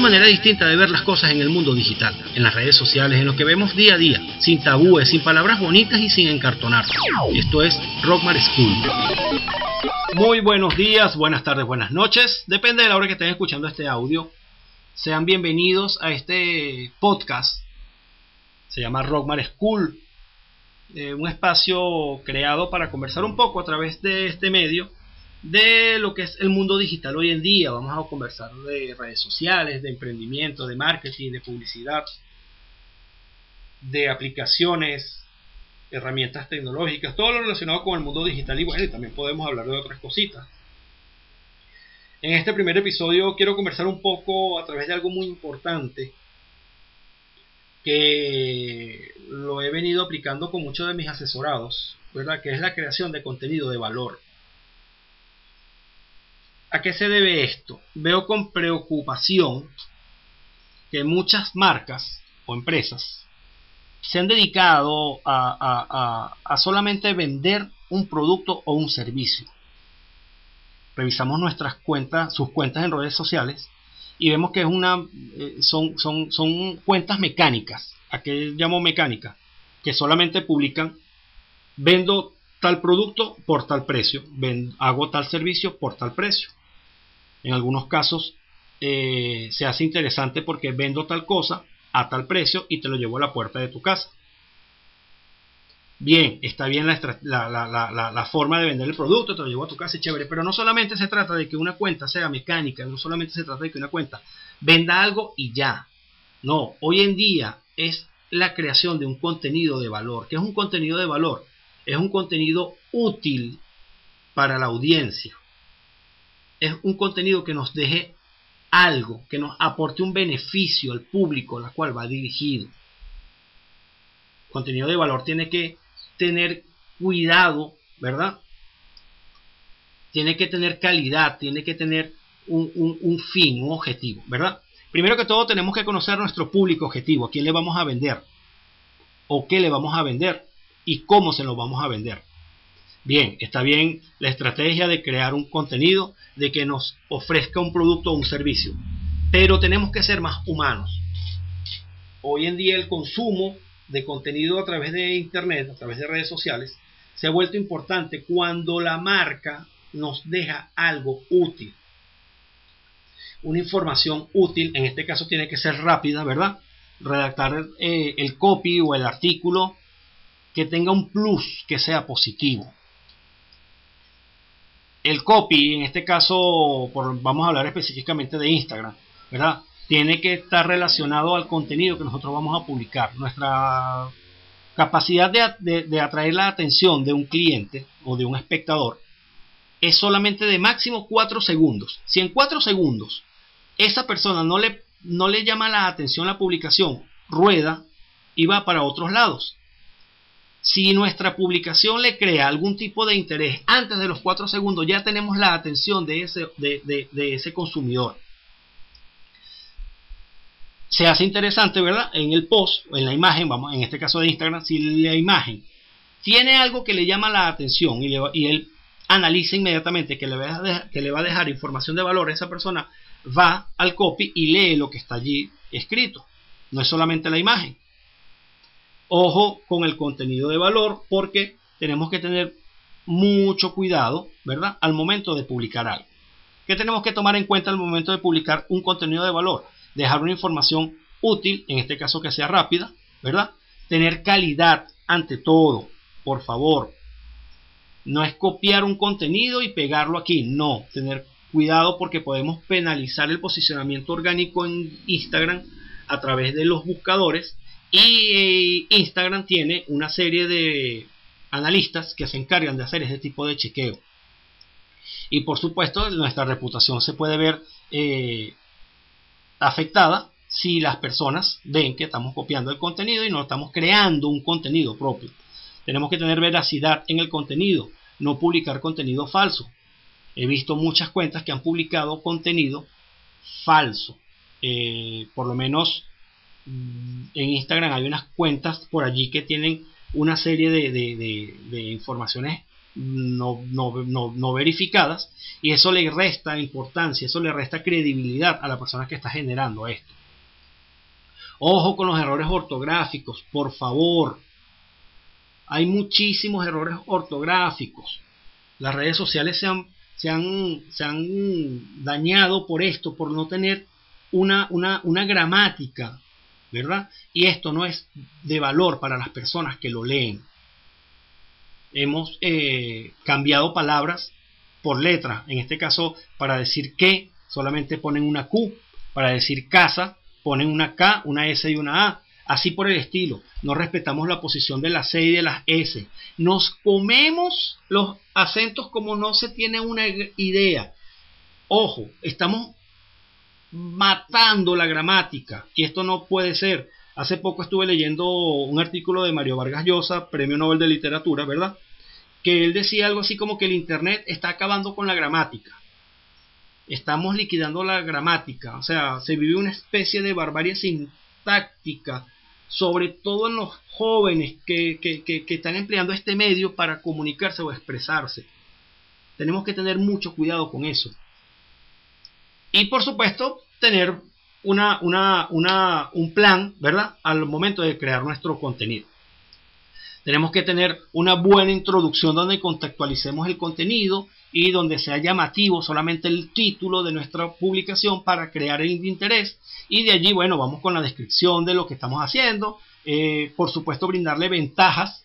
una manera distinta de ver las cosas en el mundo digital, en las redes sociales, en lo que vemos día a día, sin tabúes, sin palabras bonitas y sin encartonar. Esto es Rockmar School. Muy buenos días, buenas tardes, buenas noches, depende de la hora que estén escuchando este audio. Sean bienvenidos a este podcast. Se llama Rockmar School. Eh, un espacio creado para conversar un poco a través de este medio de lo que es el mundo digital hoy en día. Vamos a conversar de redes sociales, de emprendimiento, de marketing, de publicidad, de aplicaciones, herramientas tecnológicas, todo lo relacionado con el mundo digital y bueno, también podemos hablar de otras cositas. En este primer episodio quiero conversar un poco a través de algo muy importante que lo he venido aplicando con muchos de mis asesorados, ¿verdad? Que es la creación de contenido de valor. ¿A qué se debe esto? Veo con preocupación que muchas marcas o empresas se han dedicado a, solamente vender un producto o un servicio. Revisamos nuestras cuentas, sus cuentas en redes sociales y vemos que es una, eh, son, son, son cuentas mecánicas. ¿A qué llamo mecánica? Que solamente publican, vendo tal producto por tal precio, hago tal servicio por tal precio. En algunos casos eh, se hace interesante porque vendo tal cosa a tal precio y te lo llevo a la puerta de tu casa. Bien, está bien la, forma de vender el producto, te lo llevo a tu casa, chévere, pero no solamente se trata de que una cuenta sea mecánica, no solamente se trata de que una cuenta venda algo y ya. No, hoy en día es la creación de un contenido de valor. ¿Qué es un contenido de valor? Es un contenido útil para la audiencia es un contenido que nos deje algo, que nos aporte un beneficio al público al cual va dirigido. Contenido de valor tiene que tener cuidado, ¿verdad? Tiene que tener calidad, tiene que tener un, un fin, un objetivo, ¿verdad? Primero que todo tenemos que conocer nuestro público objetivo, a quién le vamos a vender, o qué le vamos a vender, y cómo se lo vamos a vender. Bien, está bien la estrategia de crear un contenido, de que nos ofrezca un producto o un servicio, pero tenemos que ser más humanos. Hoy en día el consumo de contenido a través de Internet, a través de redes sociales, se ha vuelto importante cuando la marca nos deja algo útil. Una información útil, en este caso tiene que ser rápida, ¿verdad? Redactar eh, el copy o el artículo que tenga un plus, que sea positivo el copy, en este caso vamos a hablar específicamente de Instagram, ¿verdad? Tiene que estar relacionado al contenido que nosotros vamos a publicar. Nuestra capacidad de, atraer la atención de un cliente o de un espectador es solamente de máximo 4 segundos. Si en 4 segundos esa persona no le llama la atención la publicación, rueda y va para otros lados si nuestra publicación le crea algún tipo de interés antes de los 4 segundos, ya tenemos la atención de ese, de, ese consumidor. Se hace interesante, ¿verdad? En el post, en la imagen, vamos, en este caso de Instagram, si la imagen tiene algo que le llama la atención y, y él analiza inmediatamente que le, va que le va a dejar información de valor a esa persona, va al copy y lee lo que está allí escrito. No es solamente la imagen. Ojo con el contenido de valor porque tenemos que tener mucho cuidado, ¿verdad? Al momento de publicar algo. ¿Qué tenemos que tomar en cuenta al momento de publicar un contenido de valor? Dejar una información útil, en este caso que sea rápida, ¿verdad? Tener calidad ante todo, por favor. No es copiar un contenido y pegarlo aquí, no. Tener cuidado porque podemos penalizar el posicionamiento orgánico en Instagram a través de los buscadores y Instagram tiene una serie de analistas que se encargan de hacer ese tipo de chequeo. Y por supuesto, nuestra reputación se puede ver eh, afectada si las personas ven que estamos copiando el contenido y no estamos creando un contenido propio. Tenemos que tener veracidad en el contenido, no publicar contenido falso. He visto muchas cuentas que han publicado contenido falso. Eh, por lo menos en Instagram hay unas cuentas por allí que tienen una serie de, informaciones no, no, verificadas y eso le resta importancia, eso le resta credibilidad a la persona que está generando esto. Ojo con los errores ortográficos, por favor. Hay muchísimos errores ortográficos. Las redes sociales se han, se han, se han dañado por esto, por no tener una, una, una gramática, ¿verdad? Y esto no es de valor para las personas que lo leen hemos eh, cambiado palabras por letras. En este caso, para decir que, solamente ponen una Q. Para decir casa, ponen una K, una S y una A. Así por el estilo. No respetamos la posición de la C y de las S. Nos comemos los acentos como no se tiene una idea. Ojo, estamos matando la gramática. Y esto no puede ser. Hace poco estuve leyendo un artículo de Mario Vargas Llosa, Premio Nobel de Literatura, ¿verdad? Que él decía algo así como que el Internet está acabando con la gramática. Estamos liquidando la gramática. O sea, se vive una especie de barbarie sintáctica, sobre todo en los jóvenes que, que están empleando este medio para comunicarse o expresarse. Tenemos que tener mucho cuidado con eso. Y por supuesto, tener una, una, una, un plan, ¿verdad? Al momento de crear nuestro contenido. Tenemos que tener una buena introducción donde contextualicemos el contenido y donde sea llamativo solamente el título de nuestra publicación para crear el interés. Y de allí, bueno, vamos con la descripción de lo que estamos haciendo. Eh, por supuesto, brindarle ventajas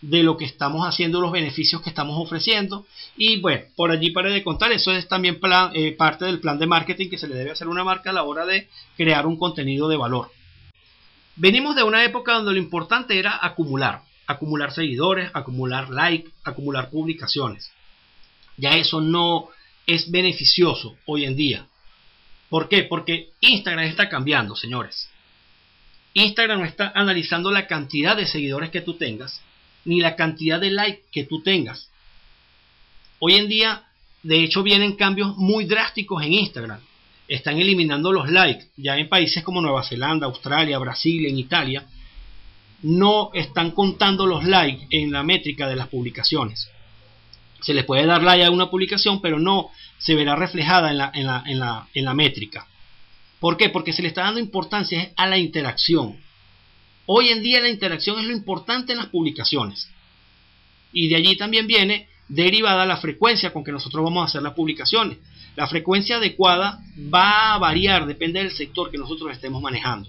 de lo que estamos haciendo, los beneficios que estamos ofreciendo. Y bueno, por allí para de contar, eso es también eh, parte del plan de marketing que se le debe hacer a una marca a la hora de crear un contenido de valor. Venimos de una época donde lo importante era acumular, acumular seguidores, acumular likes, acumular publicaciones. Ya eso no es beneficioso hoy en día. ¿Por qué? Porque Instagram está cambiando, señores. Instagram está analizando la cantidad de seguidores que tú tengas, ni la cantidad de likes que tú tengas. Hoy en día, de hecho, vienen cambios muy drásticos en Instagram. Están eliminando los likes. Ya en países como Nueva Zelanda, Australia, Brasil, en Italia, no están contando los likes en la métrica de las publicaciones. Se le puede dar like a una publicación, pero no se verá reflejada en la, en la, en la, en la métrica. ¿Por qué? Porque se le está dando importancia a la interacción. Hoy en día la interacción es lo importante en las publicaciones. Y de allí también viene derivada la frecuencia con que nosotros vamos a hacer las publicaciones. La frecuencia adecuada va a variar, depende del sector que nosotros estemos manejando.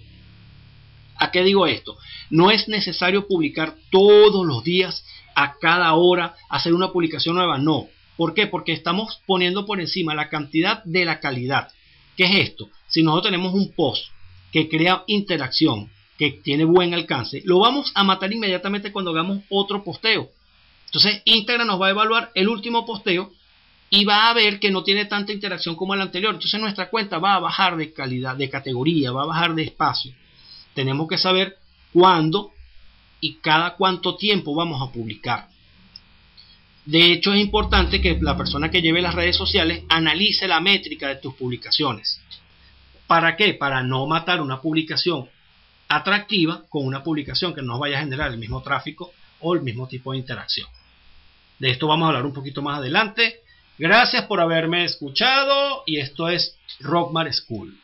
¿A qué digo esto? No es necesario publicar todos los días, a cada hora, hacer una publicación nueva. No. ¿Por qué? Porque estamos poniendo por encima la cantidad de la calidad. ¿Qué es esto? Si nosotros tenemos un post que crea interacción, que tiene buen alcance, lo vamos a matar inmediatamente cuando hagamos otro posteo. Entonces Instagram nos va a evaluar el último posteo y va a ver que no tiene tanta interacción como el anterior. Entonces nuestra cuenta va a bajar de calidad, de categoría, va a bajar de espacio. Tenemos que saber cuándo y cada cuánto tiempo vamos a publicar. De hecho es importante que la persona que lleve las redes sociales analice la métrica de tus publicaciones. ¿Para qué? Para no matar una publicación atractiva con una publicación que no vaya a generar el mismo tráfico o el mismo tipo de interacción. De esto vamos a hablar un poquito más adelante. Gracias por haberme escuchado y esto es Rockmar School.